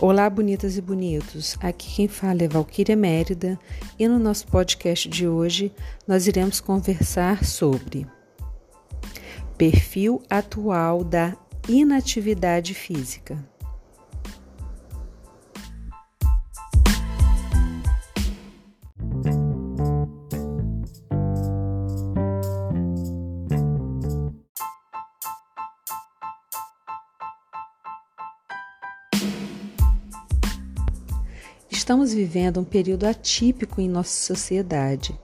Olá, bonitas e bonitos. Aqui quem fala é Valquíria Mérida e no nosso podcast de hoje nós iremos conversar sobre perfil atual da inatividade física. Estamos vivendo um período atípico em nossa sociedade,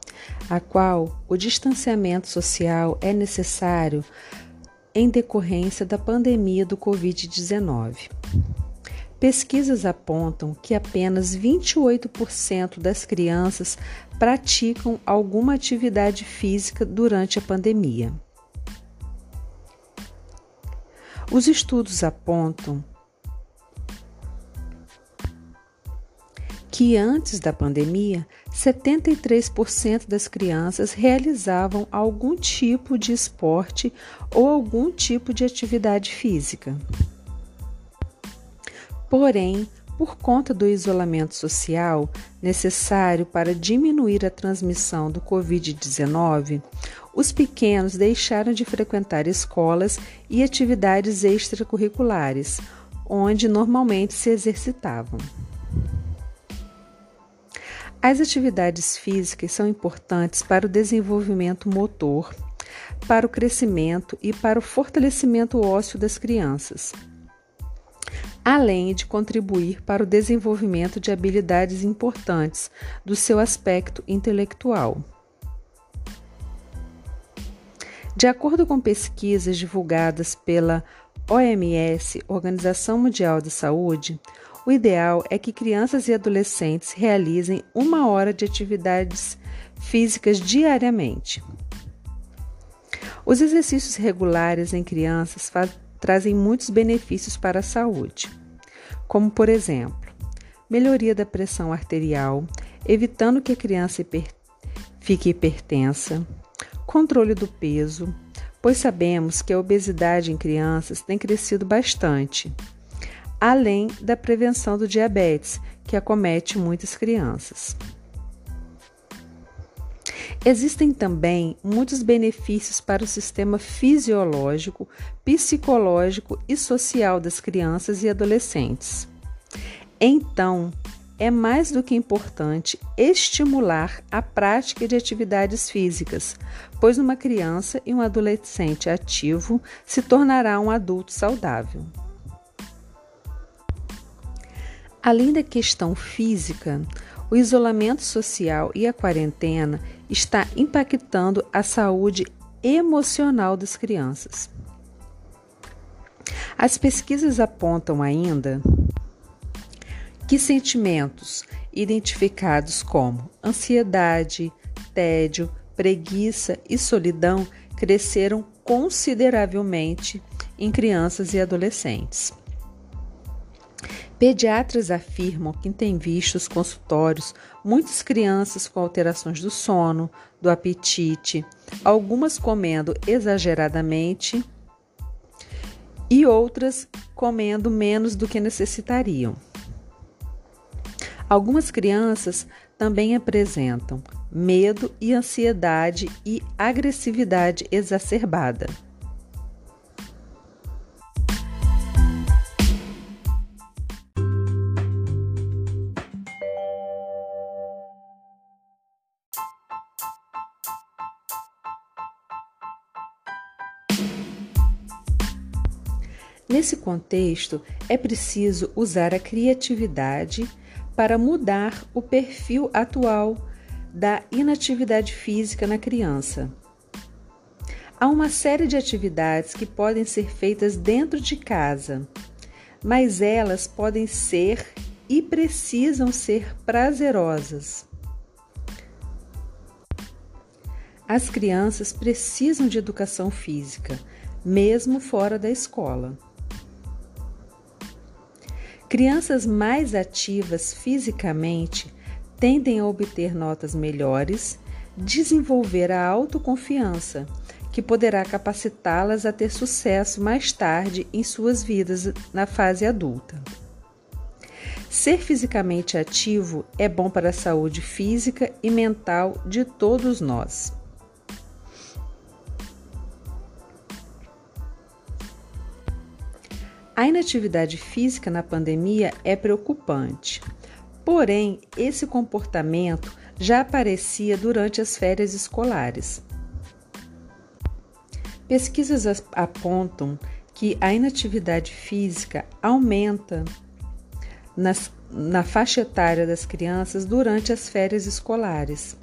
a qual o distanciamento social é necessário em decorrência da pandemia do Covid-19. Pesquisas apontam que apenas 28% das crianças praticam alguma atividade física durante a pandemia. Os estudos apontam que antes da pandemia, 73% das crianças realizavam algum tipo de esporte ou algum tipo de atividade física. Porém, por conta do isolamento social necessário para diminuir a transmissão do Covid-19, os pequenos deixaram de frequentar escolas e atividades extracurriculares, onde normalmente se exercitavam. As atividades físicas são importantes para o desenvolvimento motor, para o crescimento e para o fortalecimento ósseo das crianças, além de contribuir para o desenvolvimento de habilidades importantes do seu aspecto intelectual. De acordo com pesquisas divulgadas pela OMS, Organização Mundial da Saúde, o ideal é que crianças e adolescentes realizem uma hora de atividades físicas diariamente. Os exercícios regulares em crianças trazem muitos benefícios para a saúde, como, por exemplo, melhoria da pressão arterial, evitando que a criança hiper fique hipertensa, controle do peso, pois sabemos que a obesidade em crianças tem crescido bastante além da prevenção do diabetes, que acomete muitas crianças. Existem também muitos benefícios para o sistema fisiológico, psicológico e social das crianças e adolescentes. Então, é mais do que importante estimular a prática de atividades físicas, pois uma criança e um adolescente ativo se tornará um adulto saudável. Além da questão física, o isolamento social e a quarentena está impactando a saúde emocional das crianças. As pesquisas apontam ainda que sentimentos identificados como ansiedade, tédio, preguiça e solidão cresceram consideravelmente em crianças e adolescentes. Pediatras afirmam que têm visto os consultórios muitas crianças com alterações do sono, do apetite, algumas comendo exageradamente e outras comendo menos do que necessitariam. Algumas crianças também apresentam medo e ansiedade e agressividade exacerbada. Nesse contexto, é preciso usar a criatividade para mudar o perfil atual da inatividade física na criança. Há uma série de atividades que podem ser feitas dentro de casa, mas elas podem ser e precisam ser prazerosas. As crianças precisam de educação física, mesmo fora da escola. Crianças mais ativas fisicamente tendem a obter notas melhores, desenvolver a autoconfiança, que poderá capacitá-las a ter sucesso mais tarde em suas vidas na fase adulta. Ser fisicamente ativo é bom para a saúde física e mental de todos nós. A inatividade física na pandemia é preocupante. Porém, esse comportamento já aparecia durante as férias escolares. Pesquisas apontam que a inatividade física aumenta nas, na faixa etária das crianças durante as férias escolares.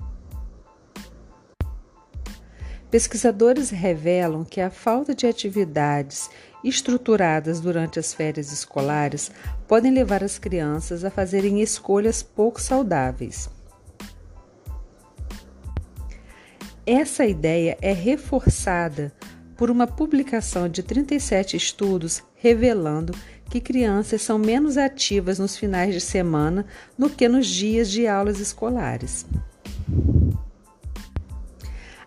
Pesquisadores revelam que a falta de atividades estruturadas durante as férias escolares podem levar as crianças a fazerem escolhas pouco saudáveis. Essa ideia é reforçada por uma publicação de 37 estudos revelando que crianças são menos ativas nos finais de semana do que nos dias de aulas escolares.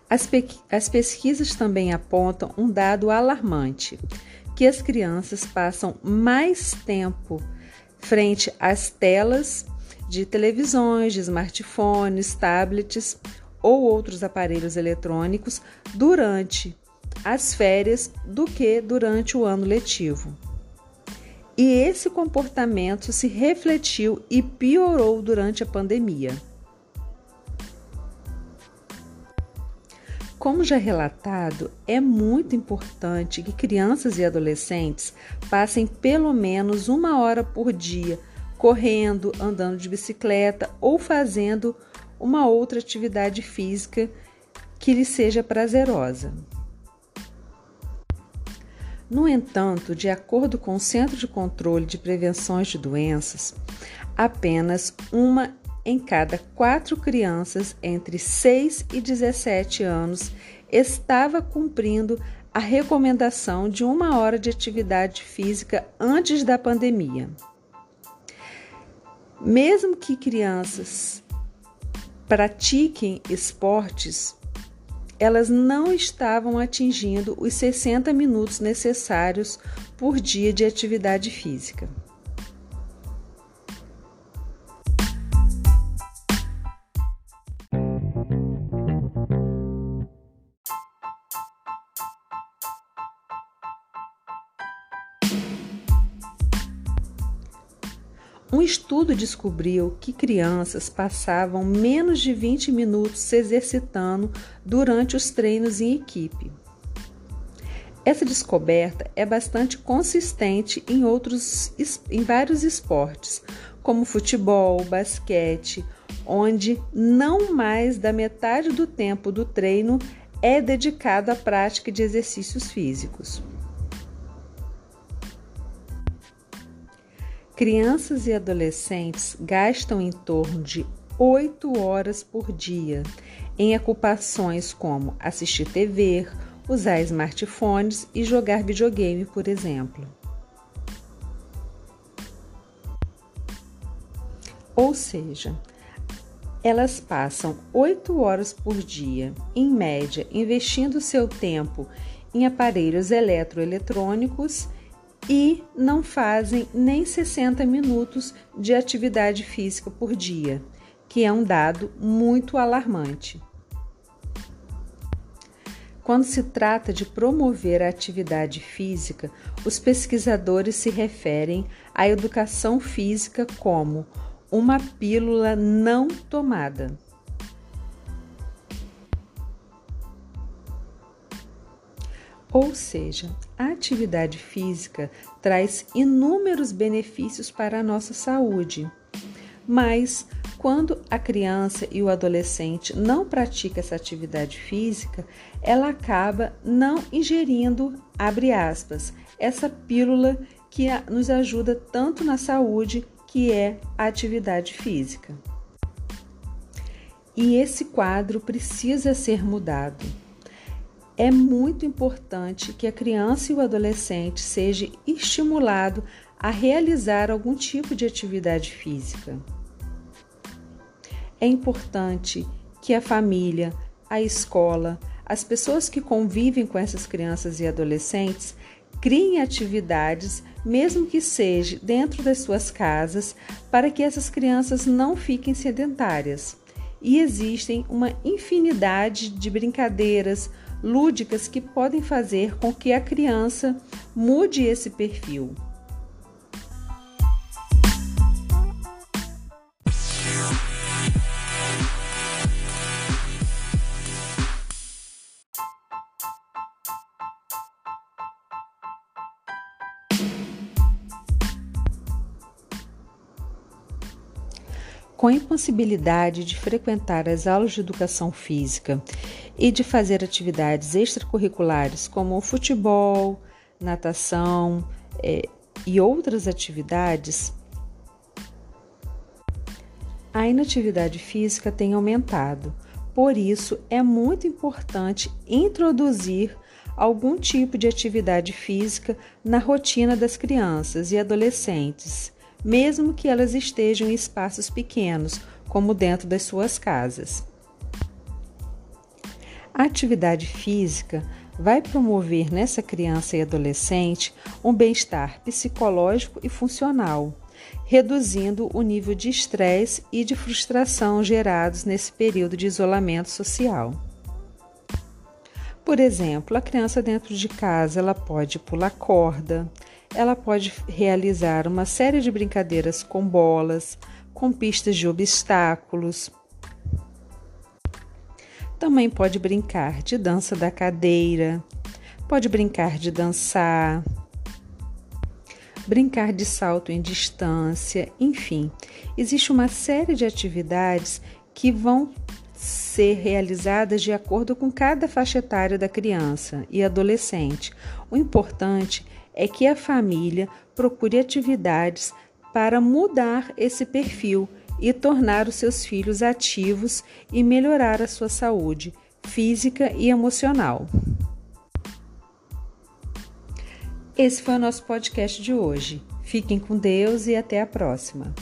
As, pe as pesquisas também apontam um dado alarmante: que as crianças passam mais tempo frente às telas de televisões, de smartphones, tablets ou outros aparelhos eletrônicos durante as férias do que durante o ano letivo. E esse comportamento se refletiu e piorou durante a pandemia. Como já relatado, é muito importante que crianças e adolescentes passem pelo menos uma hora por dia correndo, andando de bicicleta ou fazendo uma outra atividade física que lhe seja prazerosa. No entanto, de acordo com o Centro de Controle de Prevenções de Doenças, apenas uma em cada quatro crianças entre 6 e 17 anos estava cumprindo a recomendação de uma hora de atividade física antes da pandemia. Mesmo que crianças pratiquem esportes, elas não estavam atingindo os 60 minutos necessários por dia de atividade física. Um estudo descobriu que crianças passavam menos de 20 minutos se exercitando durante os treinos em equipe. Essa descoberta é bastante consistente em outros em vários esportes, como futebol, basquete, onde não mais da metade do tempo do treino é dedicado à prática de exercícios físicos. Crianças e adolescentes gastam em torno de 8 horas por dia em ocupações como assistir TV, usar smartphones e jogar videogame, por exemplo. Ou seja, elas passam 8 horas por dia, em média, investindo seu tempo em aparelhos eletroeletrônicos e não fazem nem 60 minutos de atividade física por dia, que é um dado muito alarmante. Quando se trata de promover a atividade física, os pesquisadores se referem à educação física como uma pílula não tomada. Ou seja, a atividade física traz inúmeros benefícios para a nossa saúde. Mas quando a criança e o adolescente não pratica essa atividade física, ela acaba não ingerindo, abre aspas, essa pílula que nos ajuda tanto na saúde, que é a atividade física. E esse quadro precisa ser mudado é muito importante que a criança e o adolescente seja estimulado a realizar algum tipo de atividade física. É importante que a família, a escola, as pessoas que convivem com essas crianças e adolescentes Criem atividades, mesmo que seja dentro das suas casas, para que essas crianças não fiquem sedentárias. E existem uma infinidade de brincadeiras lúdicas que podem fazer com que a criança mude esse perfil. Com a impossibilidade de frequentar as aulas de educação física e de fazer atividades extracurriculares como futebol, natação é, e outras atividades, a inatividade física tem aumentado. Por isso, é muito importante introduzir algum tipo de atividade física na rotina das crianças e adolescentes mesmo que elas estejam em espaços pequenos, como dentro das suas casas. A atividade física vai promover nessa criança e adolescente um bem-estar psicológico e funcional, reduzindo o nível de estresse e de frustração gerados nesse período de isolamento social. Por exemplo, a criança dentro de casa ela pode pular corda, ela pode realizar uma série de brincadeiras com bolas, com pistas de obstáculos. Também pode brincar de dança da cadeira, pode brincar de dançar, brincar de salto em distância, enfim, existe uma série de atividades que vão ser realizadas de acordo com cada faixa etária da criança e adolescente. O importante é que a família procure atividades para mudar esse perfil e tornar os seus filhos ativos e melhorar a sua saúde física e emocional. Esse foi o nosso podcast de hoje. Fiquem com Deus e até a próxima.